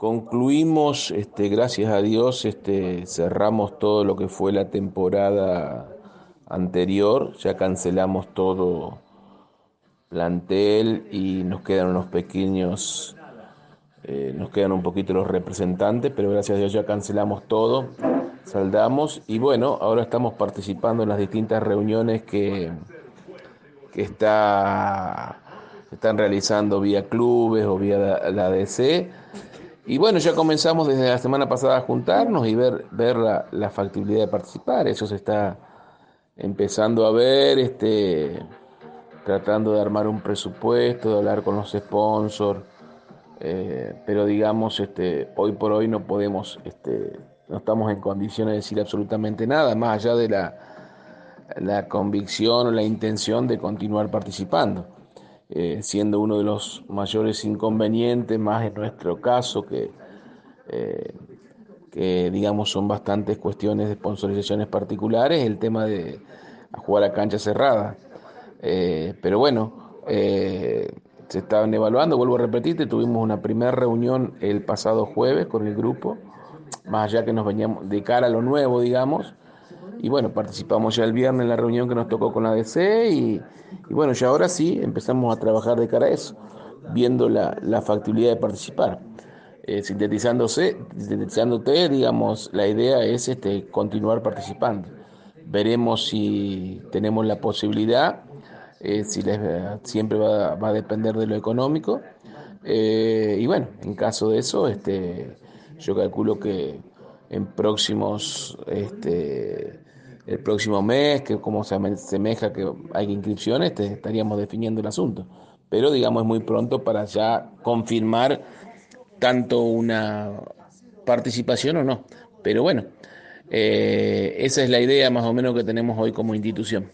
concluimos, este, gracias a Dios, este, cerramos todo lo que fue la temporada anterior, ya cancelamos todo plantel y nos quedan unos pequeños, eh, nos quedan un poquito los representantes, pero gracias a Dios ya cancelamos todo, saldamos y bueno, ahora estamos participando en las distintas reuniones que, que está, están realizando vía clubes o vía la, DC. Y bueno, ya comenzamos desde la semana pasada a juntarnos y ver, ver la, factibilidad de participar. Eso se está empezando a ver, este, tratando de armar un presupuesto, de hablar con los sponsors, eh, pero digamos, este, hoy por hoy no podemos, este, no estamos en condiciones de decir absolutamente nada, más allá de la, la convicción o la intención de continuar participando, eh, siendo uno de los mayores inconvenientes, más en nuestro caso, que, eh, que digamos son bastantes cuestiones de sponsorizaciones particulares, el tema de jugar a cancha cerrada. Eh, pero bueno, eh, se estaban evaluando, vuelvo a repetirte, tuvimos una primera reunión el pasado jueves con el grupo, más allá que nos veníamos de cara a lo nuevo, digamos, y bueno, participamos ya el viernes en la reunión que nos tocó con la DC y, bueno, ya ahora sí empezamos a trabajar de cara a eso, viendo la, factibilidad de participar. Eh, sintetizándose, sintetizándote, digamos, la idea es este, continuar participando. Veremos si tenemos la posibilidad eh, si les, siempre va, a depender de lo económico. Eh, y bueno, en caso de eso, este, yo calculo que en próximos, este, el próximo mes, que como se asemeja que hay inscripciones, este, estaríamos definiendo el asunto. Pero digamos es muy pronto para ya confirmar tanto una participación o no. Pero bueno, eh, esa es la idea más o menos que tenemos hoy como institución.